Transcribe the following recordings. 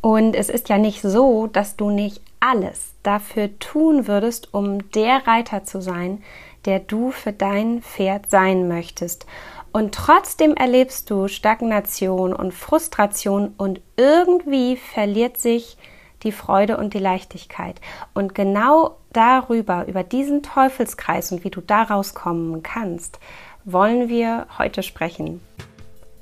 Und es ist ja nicht so, dass du nicht alles dafür tun würdest, um der Reiter zu sein, der du für dein Pferd sein möchtest. Und trotzdem erlebst du Stagnation und Frustration und irgendwie verliert sich die Freude und die Leichtigkeit. Und genau darüber, über diesen Teufelskreis und wie du da rauskommen kannst, wollen wir heute sprechen.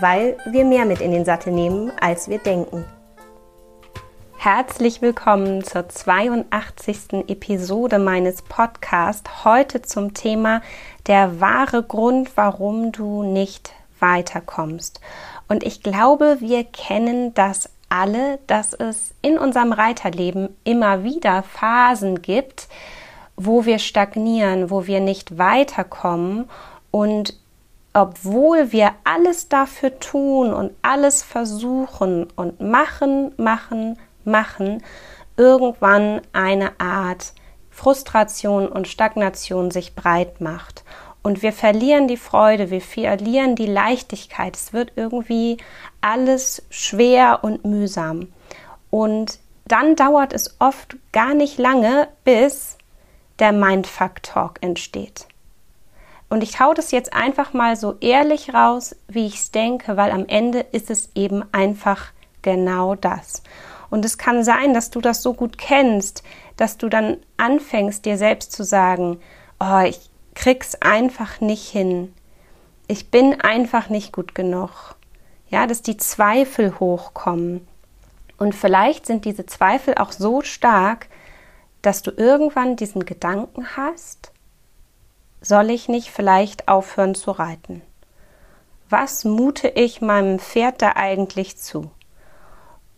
weil wir mehr mit in den Sattel nehmen, als wir denken. Herzlich willkommen zur 82. Episode meines Podcasts. Heute zum Thema der wahre Grund, warum du nicht weiterkommst. Und ich glaube, wir kennen das alle, dass es in unserem Reiterleben immer wieder Phasen gibt, wo wir stagnieren, wo wir nicht weiterkommen und obwohl wir alles dafür tun und alles versuchen und machen, machen, machen, irgendwann eine Art Frustration und Stagnation sich breit macht. Und wir verlieren die Freude, wir verlieren die Leichtigkeit. Es wird irgendwie alles schwer und mühsam. Und dann dauert es oft gar nicht lange, bis der Mindfuck Talk entsteht. Und ich hau das jetzt einfach mal so ehrlich raus, wie ich es denke, weil am Ende ist es eben einfach genau das. Und es kann sein, dass du das so gut kennst, dass du dann anfängst, dir selbst zu sagen, oh, ich krieg's einfach nicht hin. Ich bin einfach nicht gut genug. Ja, dass die Zweifel hochkommen. Und vielleicht sind diese Zweifel auch so stark, dass du irgendwann diesen Gedanken hast, soll ich nicht vielleicht aufhören zu reiten? Was mute ich meinem Pferd da eigentlich zu?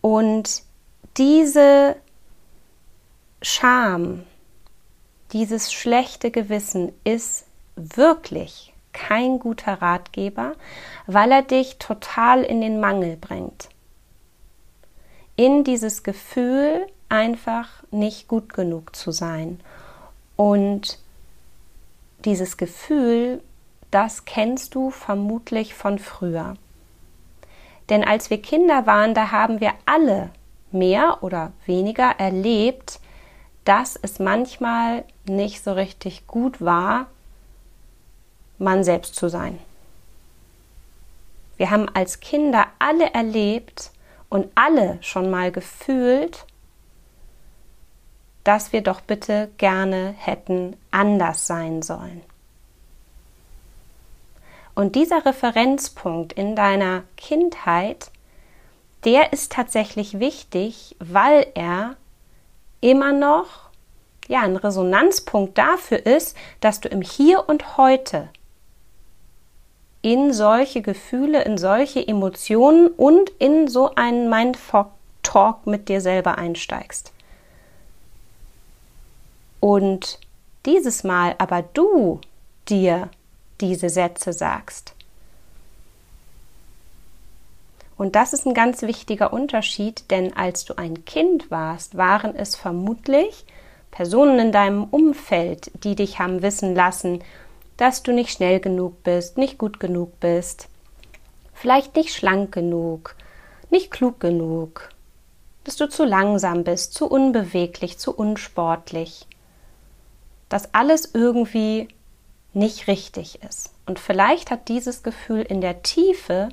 Und diese Scham, dieses schlechte Gewissen ist wirklich kein guter Ratgeber, weil er dich total in den Mangel bringt. In dieses Gefühl, einfach nicht gut genug zu sein. Und dieses Gefühl, das kennst du vermutlich von früher. Denn als wir Kinder waren, da haben wir alle mehr oder weniger erlebt, dass es manchmal nicht so richtig gut war, man selbst zu sein. Wir haben als Kinder alle erlebt und alle schon mal gefühlt, dass wir doch bitte gerne hätten anders sein sollen. Und dieser Referenzpunkt in deiner Kindheit, der ist tatsächlich wichtig, weil er immer noch ja ein Resonanzpunkt dafür ist, dass du im Hier und Heute in solche Gefühle, in solche Emotionen und in so einen Mindfuck Talk mit dir selber einsteigst. Und dieses Mal aber du dir diese Sätze sagst. Und das ist ein ganz wichtiger Unterschied, denn als du ein Kind warst, waren es vermutlich Personen in deinem Umfeld, die dich haben wissen lassen, dass du nicht schnell genug bist, nicht gut genug bist, vielleicht nicht schlank genug, nicht klug genug, dass du zu langsam bist, zu unbeweglich, zu unsportlich dass alles irgendwie nicht richtig ist. Und vielleicht hat dieses Gefühl in der Tiefe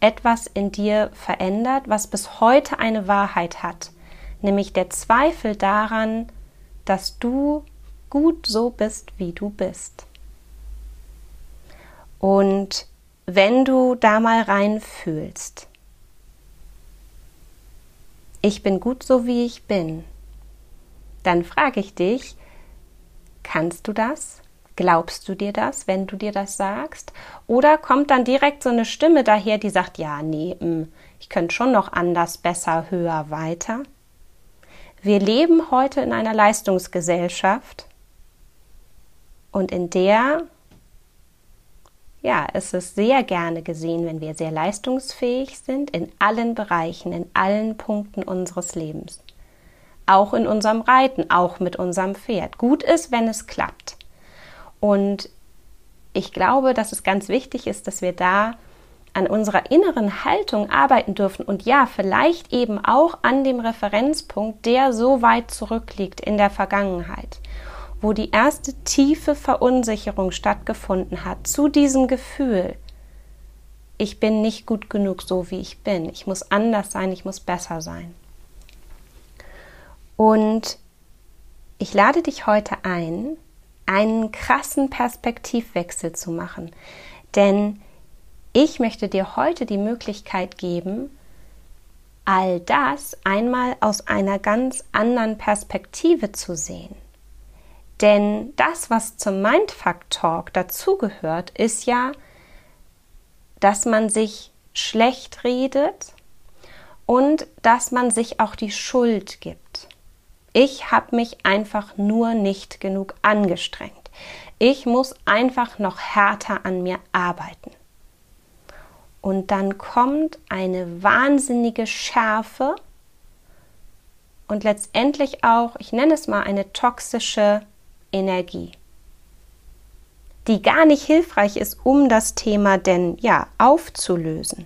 etwas in dir verändert, was bis heute eine Wahrheit hat, nämlich der Zweifel daran, dass du gut so bist, wie du bist. Und wenn du da mal reinfühlst, ich bin gut so, wie ich bin, dann frage ich dich, kannst du das? Glaubst du dir das, wenn du dir das sagst? Oder kommt dann direkt so eine Stimme daher, die sagt, ja, nee, mh, hm, ich könnte schon noch anders, besser, höher, weiter. Wir leben heute in einer Leistungsgesellschaft und in der ja, es ist sehr gerne gesehen, wenn wir sehr leistungsfähig sind in allen Bereichen, in allen Punkten unseres Lebens. Auch in unserem Reiten, auch mit unserem Pferd. Gut ist, wenn es klappt. Und ich glaube, dass es ganz wichtig ist, dass wir da an unserer inneren Haltung arbeiten dürfen und ja, vielleicht eben auch an dem Referenzpunkt, der so weit zurückliegt in der Vergangenheit wo die erste tiefe Verunsicherung stattgefunden hat, zu diesem Gefühl, ich bin nicht gut genug so, wie ich bin, ich muss anders sein, ich muss besser sein. Und ich lade dich heute ein, einen krassen Perspektivwechsel zu machen, denn ich möchte dir heute die Möglichkeit geben, all das einmal aus einer ganz anderen Perspektive zu sehen. Denn das, was zum Mindfuck Talk dazugehört, ist ja, dass man sich schlecht redet und dass man sich auch die Schuld gibt. Ich habe mich einfach nur nicht genug angestrengt. Ich muss einfach noch härter an mir arbeiten. Und dann kommt eine wahnsinnige Schärfe und letztendlich auch, ich nenne es mal eine toxische Energie, die gar nicht hilfreich ist, um das Thema denn ja aufzulösen.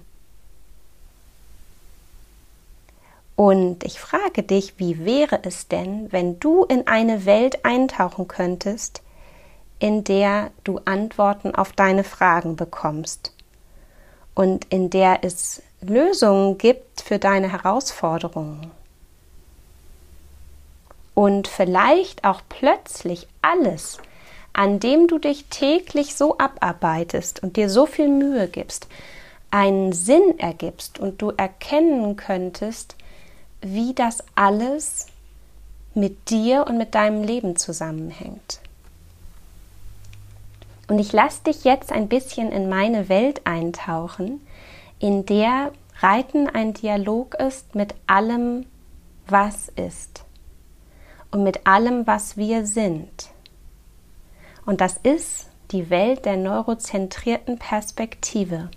Und ich frage dich, wie wäre es denn, wenn du in eine Welt eintauchen könntest, in der du Antworten auf deine Fragen bekommst? Und in der es Lösungen gibt für deine Herausforderungen? Und vielleicht auch plötzlich alles, an dem du dich täglich so abarbeitest und dir so viel Mühe gibst, einen Sinn ergibst und du erkennen könntest, wie das alles mit dir und mit deinem Leben zusammenhängt. Und ich lasse dich jetzt ein bisschen in meine Welt eintauchen, in der Reiten ein Dialog ist mit allem, was ist und mit allem, was wir sind. Und das ist die Welt der neurozentrierten Perspektive.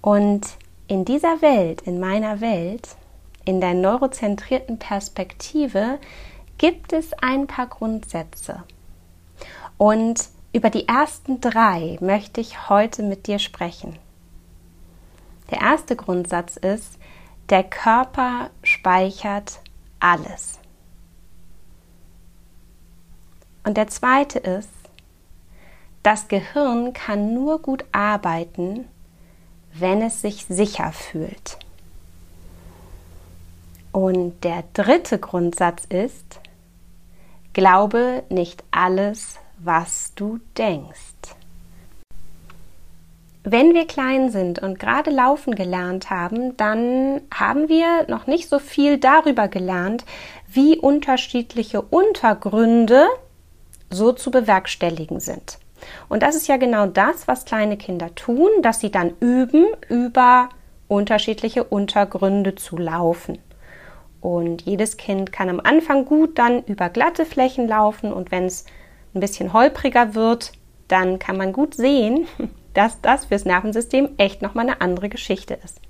Und in dieser Welt, in meiner Welt, in der neurozentrierten Perspektive, gibt es ein paar Grundsätze. Und über die ersten drei möchte ich heute mit dir sprechen. Der erste Grundsatz ist, der Körper speichert alles. Und der zweite ist, das Gehirn kann nur gut arbeiten, wenn es sich sicher fühlt. Und der dritte Grundsatz ist, glaube nicht alles, was du denkst. Wenn wir klein sind und gerade laufen gelernt haben, dann haben wir noch nicht so viel darüber gelernt, wie unterschiedliche Untergründe so zu bewerkstelligen sind. Und das ist ja genau das, was kleine Kinder tun, dass sie dann üben, über unterschiedliche Untergründe zu laufen. Und jedes Kind kann am Anfang gut dann über glatte Flächen laufen und wenn es ein bisschen holpriger wird, dann kann man gut sehen, dass das fürs Nervensystem echt nochmal eine andere Geschichte ist.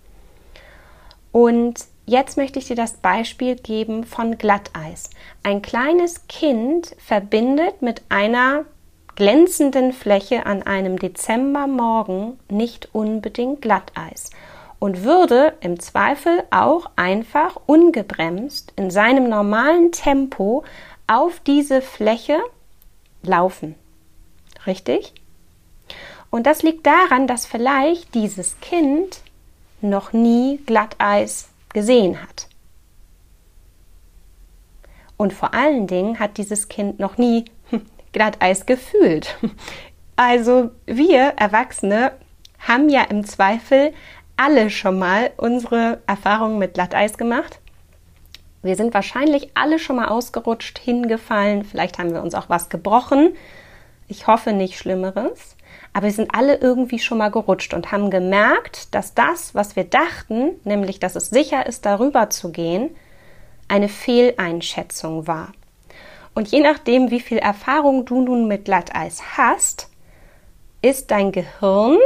Und Jetzt möchte ich dir das Beispiel geben von Glatteis. Ein kleines Kind verbindet mit einer glänzenden Fläche an einem Dezembermorgen nicht unbedingt Glatteis und würde im Zweifel auch einfach ungebremst in seinem normalen Tempo auf diese Fläche laufen. Richtig? Und das liegt daran, dass vielleicht dieses Kind noch nie Glatteis gesehen hat. Und vor allen Dingen hat dieses Kind noch nie Glatteis gefühlt. Also wir Erwachsene haben ja im Zweifel alle schon mal unsere Erfahrungen mit Glatteis gemacht. Wir sind wahrscheinlich alle schon mal ausgerutscht, hingefallen, vielleicht haben wir uns auch was gebrochen. Ich hoffe nicht Schlimmeres. aber wir sind alle irgendwie schon mal gerutscht und haben gemerkt, dass das, was wir dachten, nämlich dass es sicher ist, darüber zu gehen, eine Fehleinschätzung war. Und je nachdem, wie viel Erfahrung du nun mit Glatteis hast, ist dein Gehirn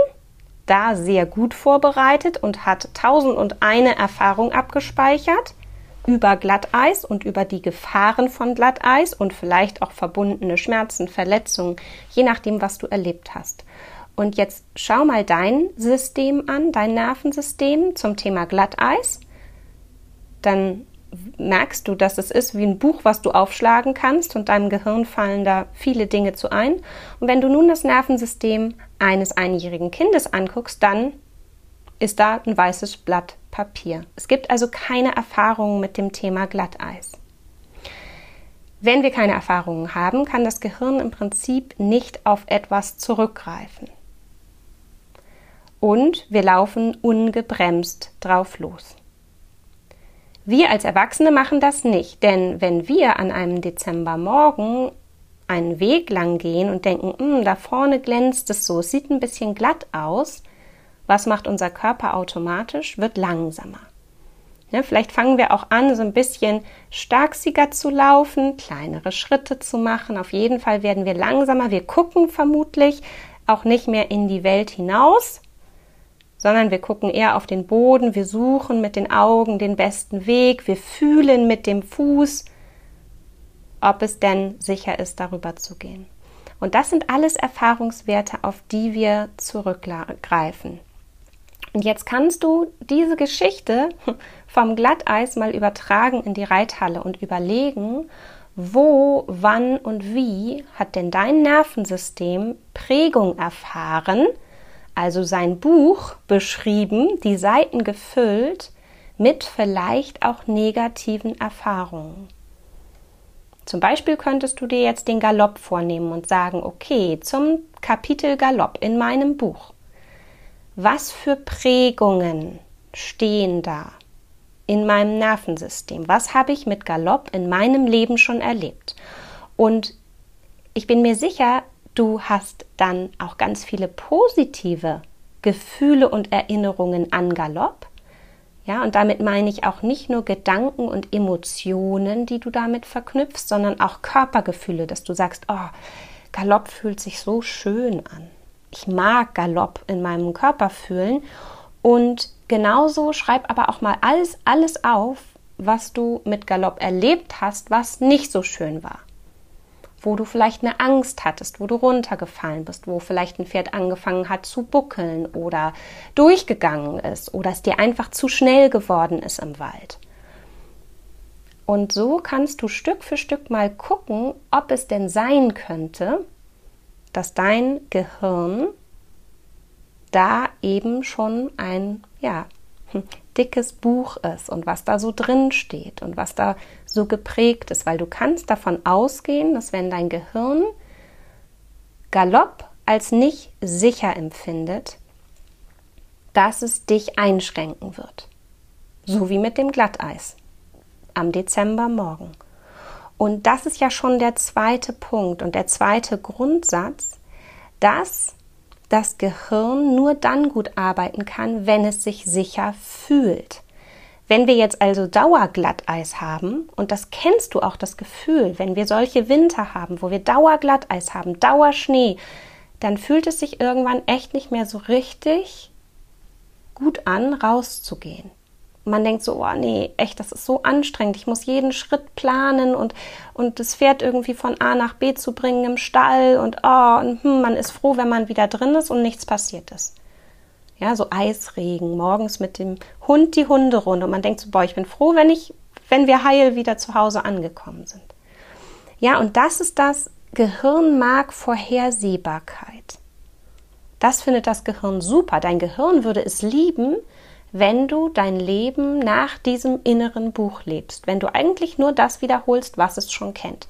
da sehr gut vorbereitet und hat tausend und eine Erfahrung abgespeichert über Glatteis und über die Gefahren von Glatteis und vielleicht auch verbundene Schmerzen, Verletzungen, je nachdem, was du erlebt hast. Und jetzt schau mal dein System an, dein Nervensystem zum Thema Glatteis. Dann merkst du, dass es ist wie ein Buch, was du aufschlagen kannst und deinem Gehirn fallen da viele Dinge zu ein. Und wenn du nun das Nervensystem eines einjährigen Kindes anguckst, dann ist da ein weißes Blatt Papier. Es gibt also keine Erfahrungen mit dem Thema Glatteis. Wenn wir keine Erfahrungen haben, kann das Gehirn im Prinzip nicht auf etwas zurückgreifen. Und wir laufen ungebremst drauf los. Wir als Erwachsene machen das nicht, denn wenn wir an einem Dezembermorgen einen Weg lang gehen und denken, hm, da vorne glänzt es so, es sieht ein bisschen glatt aus, was macht unser Körper automatisch? Wird langsamer. Ja, vielleicht fangen wir auch an, so ein bisschen starksiger zu laufen, kleinere Schritte zu machen. Auf jeden Fall werden wir langsamer. Wir gucken vermutlich auch nicht mehr in die Welt hinaus, sondern wir gucken eher auf den Boden. Wir suchen mit den Augen den besten Weg. Wir fühlen mit dem Fuß, ob es denn sicher ist, darüber zu gehen. Und das sind alles Erfahrungswerte, auf die wir zurückgreifen. Und jetzt kannst du diese Geschichte vom Glatteis mal übertragen in die Reithalle und überlegen, wo, wann und wie hat denn dein Nervensystem Prägung erfahren, also sein Buch beschrieben, die Seiten gefüllt mit vielleicht auch negativen Erfahrungen. Zum Beispiel könntest du dir jetzt den Galopp vornehmen und sagen, okay, zum Kapitel Galopp in meinem Buch was für Prägungen stehen da in meinem Nervensystem? Was habe ich mit Galopp in meinem Leben schon erlebt? Und ich bin mir sicher, du hast dann auch ganz viele positive Gefühle und Erinnerungen an Galopp. Ja, und damit meine ich auch nicht nur Gedanken und Emotionen, die du damit verknüpfst, sondern auch Körpergefühle, dass du sagst, oh, Galopp fühlt sich so schön an ich mag Galopp in meinem Körper fühlen. Und genauso schreib aber auch mal alles, alles auf, was du mit Galopp erlebt hast, was nicht so schön war. Wo du vielleicht eine Angst hattest, wo du runtergefallen bist, wo vielleicht ein Pferd angefangen hat zu buckeln oder durchgegangen ist oder es dir einfach zu schnell geworden ist im Wald. Und so kannst du Stück für Stück mal gucken, ob es denn sein könnte, dass dein Gehirn da eben schon ein, ja, dickes Buch ist und was da so drin steht und was da so geprägt ist, weil du kannst davon ausgehen, dass wenn dein Gehirn Galopp als nicht sicher empfindet, dass es dich einschränken wird. So wie mit dem Glatteis am Dezembermorgen. Und das ist ja schon der zweite Punkt und der zweite Grundsatz, dass das Gehirn nur dann gut arbeiten kann, wenn es sich sicher fühlt. Wenn wir jetzt also Dauerglatteis haben, und das kennst du auch das Gefühl, wenn wir solche Winter haben, wo wir Dauerglatteis haben, Dauerschnee, dann fühlt es sich irgendwann echt nicht mehr so richtig gut an, rauszugehen man denkt so, oh nee, echt, das ist so anstrengend. Ich muss jeden Schritt planen und, und das Pferd irgendwie von A nach B zu bringen im Stall und, oh, und hm, man ist froh, wenn man wieder drin ist und nichts passiert ist. Ja, so Eisregen, morgens mit dem Hund die Hunderunde und man denkt so, boah, ich bin froh, wenn ich, wenn wir heil wieder zu Hause angekommen sind. Ja, und das ist das Gehirn mag Vorhersehbarkeit. Das findet das Gehirn super. Dein Gehirn würde es lieben, wenn du dein Leben nach diesem inneren Buch lebst, wenn du eigentlich nur das wiederholst, was es schon kennt.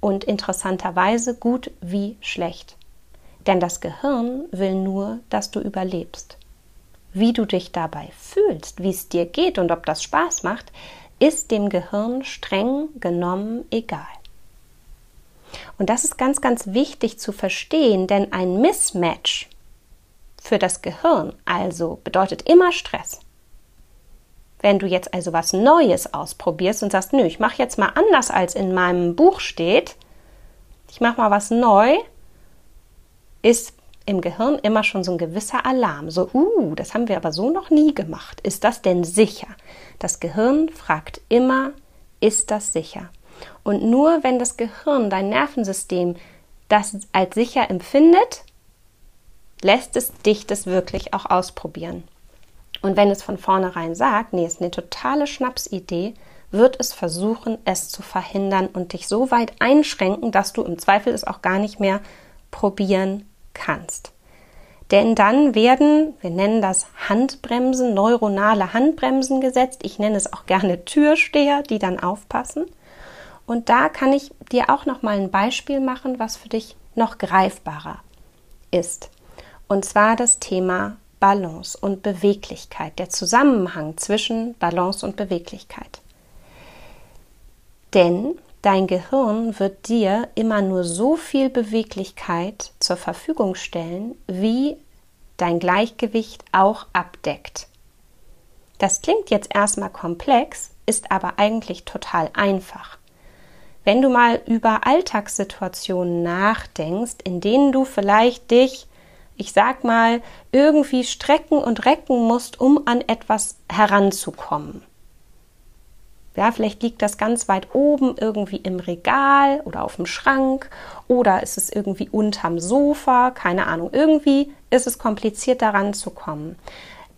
Und interessanterweise gut wie schlecht. Denn das Gehirn will nur, dass du überlebst. Wie du dich dabei fühlst, wie es dir geht und ob das Spaß macht, ist dem Gehirn streng genommen egal. Und das ist ganz, ganz wichtig zu verstehen, denn ein Mismatch für das Gehirn also bedeutet immer Stress. Wenn du jetzt also was Neues ausprobierst und sagst, nö, ich mache jetzt mal anders als in meinem Buch steht, ich mache mal was neu, ist im Gehirn immer schon so ein gewisser Alarm. So, uh, das haben wir aber so noch nie gemacht. Ist das denn sicher? Das Gehirn fragt immer, ist das sicher? Und nur wenn das Gehirn, dein Nervensystem, das als sicher empfindet, lässt es dich das wirklich auch ausprobieren. Und wenn es von vornherein sagt, nee, ist eine totale Schnapsidee, wird es versuchen, es zu verhindern und dich so weit einschränken, dass du im Zweifel es auch gar nicht mehr probieren kannst. Denn dann werden, wir nennen das Handbremsen, neuronale Handbremsen gesetzt. Ich nenne es auch gerne Türsteher, die dann aufpassen. Und da kann ich dir auch noch mal ein Beispiel machen, was für dich noch greifbarer ist. Und zwar das Thema Balance und Beweglichkeit, der Zusammenhang zwischen Balance und Beweglichkeit. Denn dein Gehirn wird dir immer nur so viel Beweglichkeit zur Verfügung stellen, wie dein Gleichgewicht auch abdeckt. Das klingt jetzt erstmal komplex, ist aber eigentlich total einfach. Wenn du mal über Alltagssituationen nachdenkst, in denen du vielleicht dich ich sag mal, irgendwie strecken und recken musst, um an etwas heranzukommen. Ja, vielleicht liegt das ganz weit oben irgendwie im Regal oder auf dem Schrank oder ist es irgendwie unterm Sofa, keine Ahnung. Irgendwie ist es kompliziert daran zu kommen.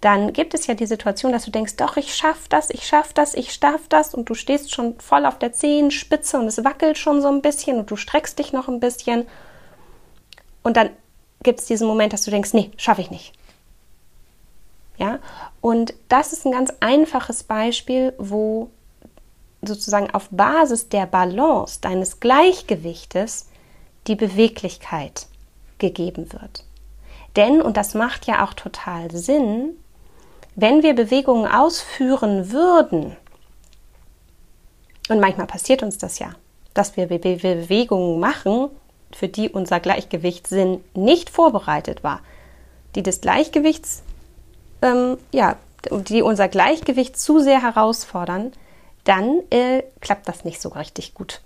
Dann gibt es ja die Situation, dass du denkst, doch, ich schaff das, ich schaff das, ich schaff das und du stehst schon voll auf der Zehenspitze und es wackelt schon so ein bisschen und du streckst dich noch ein bisschen und dann gibt es diesen Moment, dass du denkst, nee, schaffe ich nicht. Ja, und das ist ein ganz einfaches Beispiel, wo sozusagen auf Basis der Balance deines Gleichgewichtes die Beweglichkeit gegeben wird. Denn, und das macht ja auch total Sinn, wenn wir Bewegungen ausführen würden, und manchmal passiert uns das ja, dass wir Bewegungen machen, für die unser Gleichgewichtssinn nicht vorbereitet war, die des Gleichgewichts, ähm, ja, die unser Gleichgewicht zu sehr herausfordern, dann äh, klappt das nicht so richtig gut.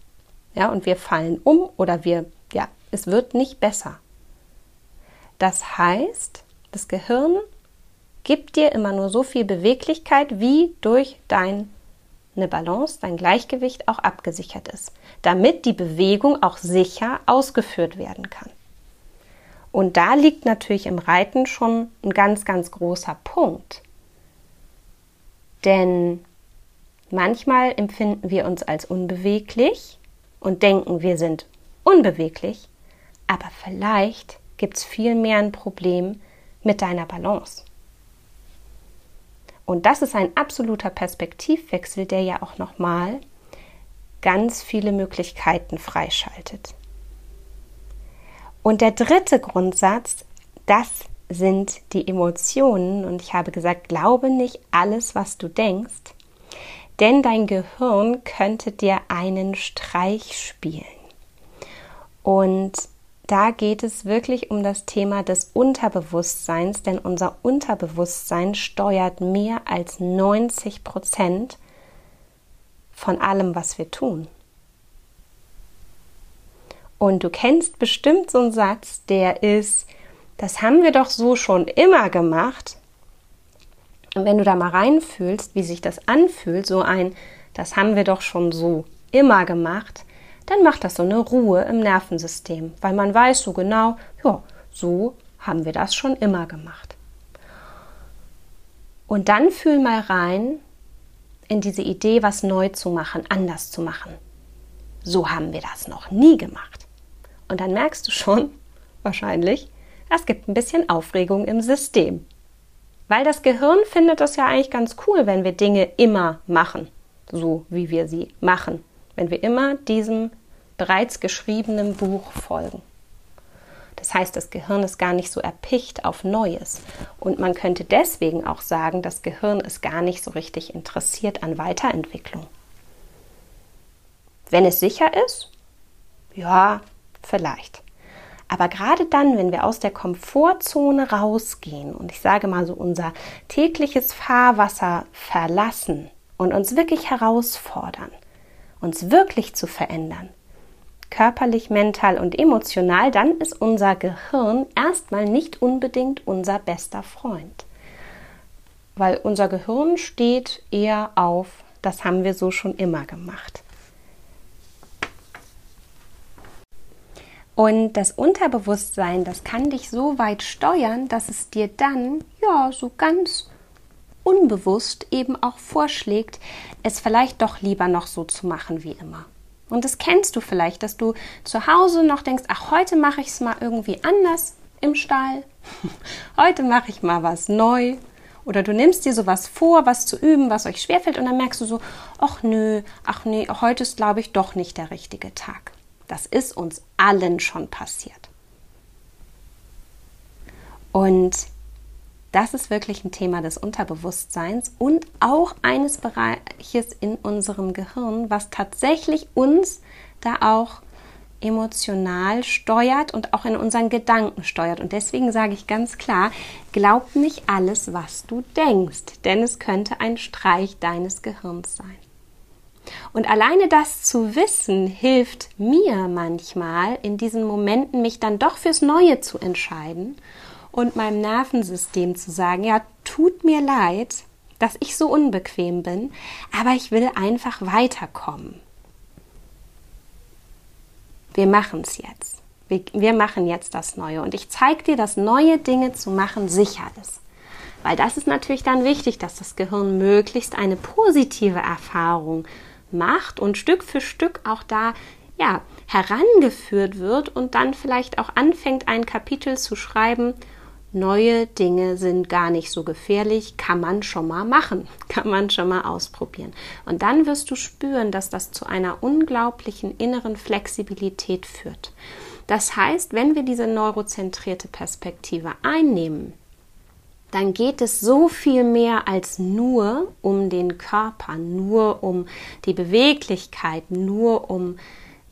Ja, und wir fallen um oder wir, ja, es wird nicht besser. Das heißt, das Gehirn gibt dir immer nur so viel Beweglichkeit, wie durch dein eine Balance, dein Gleichgewicht auch abgesichert ist, damit die Bewegung auch sicher ausgeführt werden kann. Und da liegt natürlich im Reiten schon ein ganz, ganz großer Punkt. Denn manchmal empfinden wir uns als unbeweglich und denken, wir sind unbeweglich, aber vielleicht gibt es viel mehr ein Problem mit deiner Balance. Und das ist ein absoluter Perspektivwechsel, der ja auch nochmal ganz viele Möglichkeiten freischaltet. Und der dritte Grundsatz, das sind die Emotionen. Und ich habe gesagt, glaube nicht alles, was du denkst, denn dein Gehirn könnte dir einen Streich spielen. Und da geht es wirklich um das Thema des Unterbewusstseins, denn unser Unterbewusstsein steuert mehr als 90 Prozent von allem, was wir tun. Und du kennst bestimmt so einen Satz, der ist, das haben wir doch so schon immer gemacht. Und wenn du da mal reinfühlst, wie sich das anfühlt, so ein, das haben wir doch schon so immer gemacht, dann macht das so eine Ruhe im Nervensystem, weil man weiß so genau, ja, so haben wir das schon immer gemacht. Und dann fühl mal rein in diese Idee, was neu zu machen, anders zu machen. So haben wir das noch nie gemacht. Und dann merkst du schon, wahrscheinlich, es gibt ein bisschen Aufregung im System. Weil das Gehirn findet das ja eigentlich ganz cool, wenn wir Dinge immer machen, so wie wir sie machen. Wenn wir immer diesem bereits geschriebenen Buch folgen. Das heißt, das Gehirn ist gar nicht so erpicht auf Neues. Und man könnte deswegen auch sagen, das Gehirn ist gar nicht so richtig interessiert an Weiterentwicklung. Wenn es sicher ist, ja, vielleicht. Aber gerade dann, wenn wir aus der Komfortzone rausgehen und ich sage mal so unser tägliches Fahrwasser verlassen und uns wirklich herausfordern, uns wirklich zu verändern, körperlich, mental und emotional, dann ist unser Gehirn erstmal nicht unbedingt unser bester Freund. Weil unser Gehirn steht eher auf, das haben wir so schon immer gemacht. Und das Unterbewusstsein, das kann dich so weit steuern, dass es dir dann, ja, so ganz unbewusst eben auch vorschlägt, es vielleicht doch lieber noch so zu machen wie immer. Und das kennst du vielleicht, dass du zu Hause noch denkst, ach, heute mache ich es mal irgendwie anders im Stall. heute mache ich mal was neu. Oder du nimmst dir sowas vor, was zu üben, was euch schwerfällt, und dann merkst du so, ach nö, ach nee, heute ist, glaube ich, doch nicht der richtige Tag. Das ist uns allen schon passiert. Und das ist wirklich ein Thema des Unterbewusstseins und auch eines Bereiches in unserem Gehirn, was tatsächlich uns da auch emotional steuert und auch in unseren Gedanken steuert. Und deswegen sage ich ganz klar, glaub nicht alles, was du denkst, denn es könnte ein Streich deines Gehirns sein. Und alleine das zu wissen, hilft mir manchmal in diesen Momenten, mich dann doch fürs Neue zu entscheiden und meinem Nervensystem zu sagen, ja, tut mir leid, dass ich so unbequem bin, aber ich will einfach weiterkommen. Wir machen es jetzt. Wir, wir, machen jetzt das Neue. Und ich zeige dir, dass neue Dinge zu machen sicher ist. Weil das ist natürlich dann wichtig, dass das Gehirn möglichst eine positive Erfahrung macht und Stück für Stück auch da ja, herangeführt wird und dann vielleicht auch anfängt, ein Kapitel zu schreiben. Neue Dinge sind gar nicht so gefährlich, kann man schon mal machen, kann man schon mal ausprobieren. Und dann wirst du spüren, dass das zu einer unglaublichen inneren Flexibilität führt. Das heißt, wenn wir diese neurozentrierte Perspektive einnehmen, dann geht es so viel mehr als nur um den Körper, nur um die Beweglichkeit, nur um,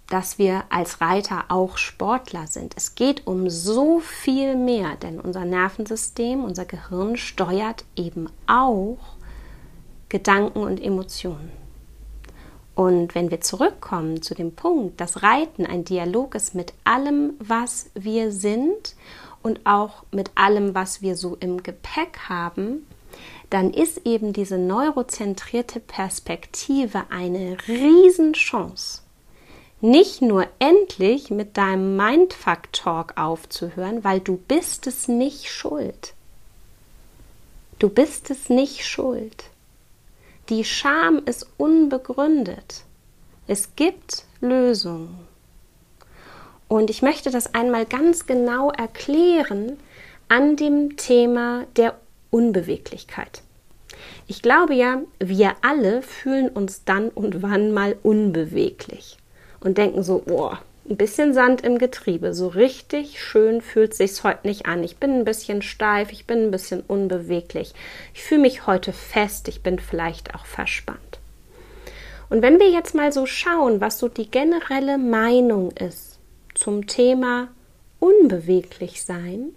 dass wir als Reiter auch Sportler sind. Es geht um so viel mehr, denn unser Nervensystem, unser Gehirn steuert eben auch Gedanken und Emotionen. Und wenn wir zurückkommen zu dem Punkt, dass Reiten ein Dialog ist mit allem, was wir sind und auch mit allem, was wir so im Gepäck haben, dann ist eben diese neurozentrierte Perspektive eine Riesenchance. Nicht nur endlich mit deinem Mindfuck Talk aufzuhören, weil du bist es nicht schuld. Du bist es nicht schuld. Die Scham ist unbegründet. Es gibt Lösungen. Und ich möchte das einmal ganz genau erklären an dem Thema der Unbeweglichkeit. Ich glaube ja, wir alle fühlen uns dann und wann mal unbeweglich und denken so, boah, ein bisschen Sand im Getriebe, so richtig schön fühlt sich's heute nicht an. Ich bin ein bisschen steif, ich bin ein bisschen unbeweglich. Ich fühle mich heute fest, ich bin vielleicht auch verspannt. Und wenn wir jetzt mal so schauen, was so die generelle Meinung ist zum Thema unbeweglich sein,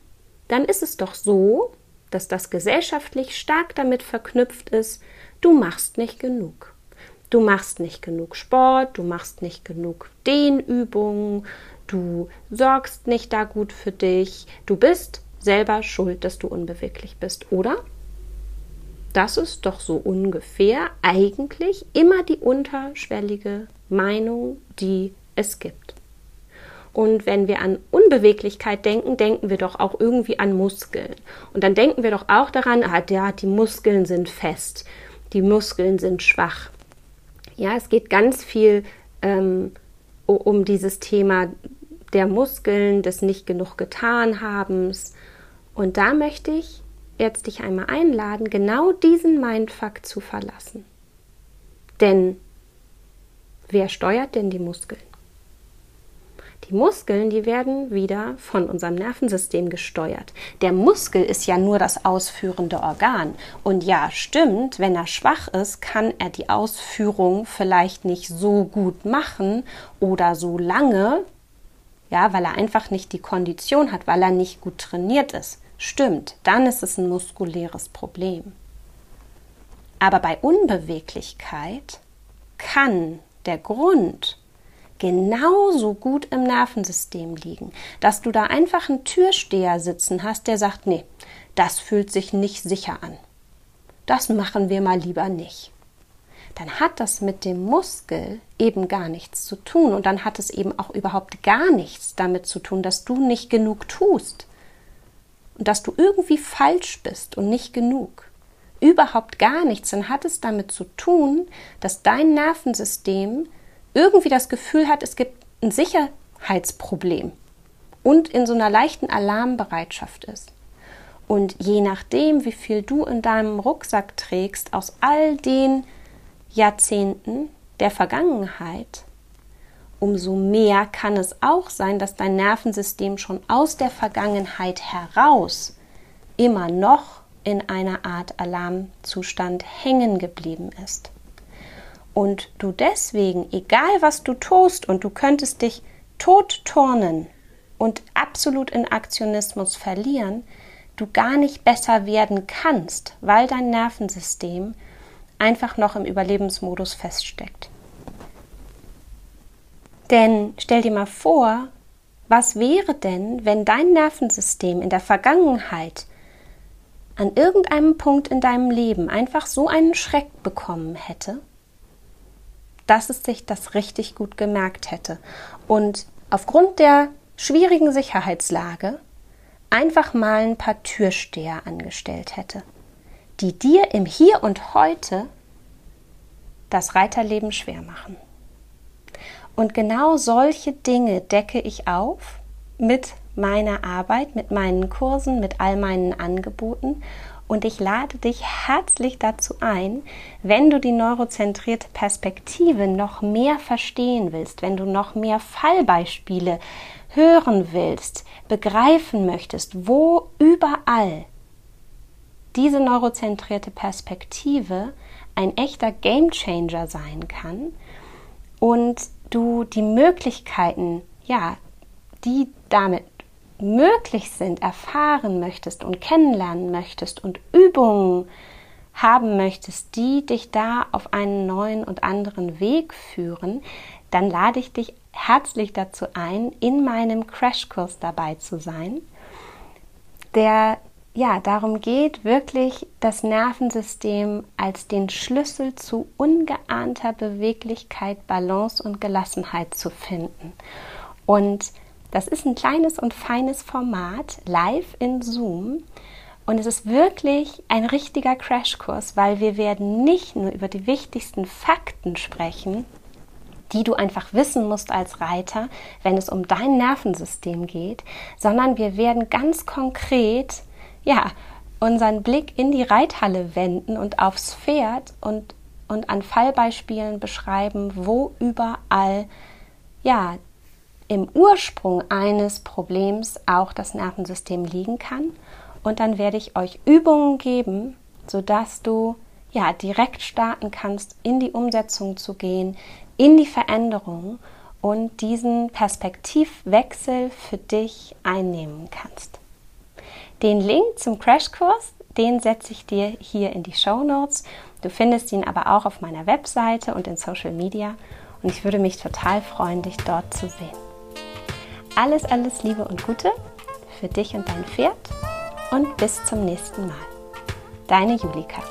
dann ist es doch so, dass das gesellschaftlich stark damit verknüpft ist, du machst nicht genug. Du machst nicht genug Sport, du machst nicht genug Dehnübungen, du sorgst nicht da gut für dich, du bist selber schuld, dass du unbeweglich bist, oder? Das ist doch so ungefähr eigentlich immer die unterschwellige Meinung, die es gibt. Und wenn wir an Unbeweglichkeit denken, denken wir doch auch irgendwie an Muskeln. Und dann denken wir doch auch daran, ah, ja, die Muskeln sind fest, die Muskeln sind schwach. Ja, es geht ganz viel ähm, um dieses Thema der Muskeln, des nicht genug getan habens. Und da möchte ich jetzt dich einmal einladen, genau diesen Mindfuck zu verlassen. Denn wer steuert denn die Muskeln? Die Muskeln, die werden wieder von unserem Nervensystem gesteuert. Der Muskel ist ja nur das ausführende Organ. Und ja, stimmt, wenn er schwach ist, kann er die Ausführung vielleicht nicht so gut machen oder so lange, ja, weil er einfach nicht die Kondition hat, weil er nicht gut trainiert ist, stimmt, dann ist es ein muskuläres Problem. Aber bei Unbeweglichkeit kann der Grund genauso gut im Nervensystem liegen, dass du da einfach einen Türsteher sitzen hast, der sagt, nee, das fühlt sich nicht sicher an. Das machen wir mal lieber nicht. Dann hat das mit dem Muskel eben gar nichts zu tun und dann hat es eben auch überhaupt gar nichts damit zu tun, dass du nicht genug tust und dass du irgendwie falsch bist und nicht genug. Überhaupt gar nichts, dann hat es damit zu tun, dass dein Nervensystem irgendwie das Gefühl hat, es gibt ein Sicherheitsproblem und in so einer leichten Alarmbereitschaft ist. Und je nachdem, wie viel du in deinem Rucksack trägst, aus all den Jahrzehnten der Vergangenheit, umso mehr kann es auch sein, dass dein Nervensystem schon aus der Vergangenheit heraus immer noch in einer Art Alarmzustand hängen geblieben ist und du deswegen, egal was du tust, und du könntest dich tot turnen und absolut in Aktionismus verlieren, du gar nicht besser werden kannst, weil dein Nervensystem einfach noch im Überlebensmodus feststeckt. Denn stell dir mal vor, was wäre denn, wenn dein Nervensystem in der Vergangenheit an irgendeinem Punkt in deinem Leben einfach so einen Schreck bekommen hätte, dass es sich das richtig gut gemerkt hätte und aufgrund der schwierigen Sicherheitslage einfach mal ein paar Türsteher angestellt hätte, die dir im Hier und Heute das Reiterleben schwer machen. Und genau solche Dinge decke ich auf mit meiner Arbeit, mit meinen Kursen, mit all meinen Angeboten und ich lade dich herzlich dazu ein, wenn du die neurozentrierte Perspektive noch mehr verstehen willst, wenn du noch mehr Fallbeispiele hören willst, begreifen möchtest, wo überall diese neurozentrierte Perspektive ein echter Gamechanger sein kann und du die Möglichkeiten, ja, die damit möglich sind, erfahren möchtest und kennenlernen möchtest und Übungen haben möchtest, die dich da auf einen neuen und anderen Weg führen, dann lade ich dich herzlich dazu ein, in meinem Crashkurs dabei zu sein, der ja darum geht, wirklich das Nervensystem als den Schlüssel zu ungeahnter Beweglichkeit, Balance und Gelassenheit zu finden. Und das ist ein kleines und feines Format, live in Zoom. Und es ist wirklich ein richtiger Crashkurs, weil wir werden nicht nur über die wichtigsten Fakten sprechen, die du einfach wissen musst als Reiter, wenn es um dein Nervensystem geht, sondern wir werden ganz konkret, ja, unseren Blick in die Reithalle wenden und aufs Pferd und, und an Fallbeispielen beschreiben, wo überall, ja, im Ursprung eines Problems auch das Nervensystem liegen kann. Und dann werde ich euch Übungen geben, sodass du ja direkt starten kannst, in die Umsetzung zu gehen, in die Veränderung und diesen Perspektivwechsel für dich einnehmen kannst. Den Link zum Crashkurs, den setze ich dir hier in die Show Notes. Du findest ihn aber auch auf meiner Webseite und in Social Media und ich würde mich total freuen, dich dort zu sehen. Alles, alles Liebe und Gute für dich und dein Pferd und bis zum nächsten Mal. Deine Julika.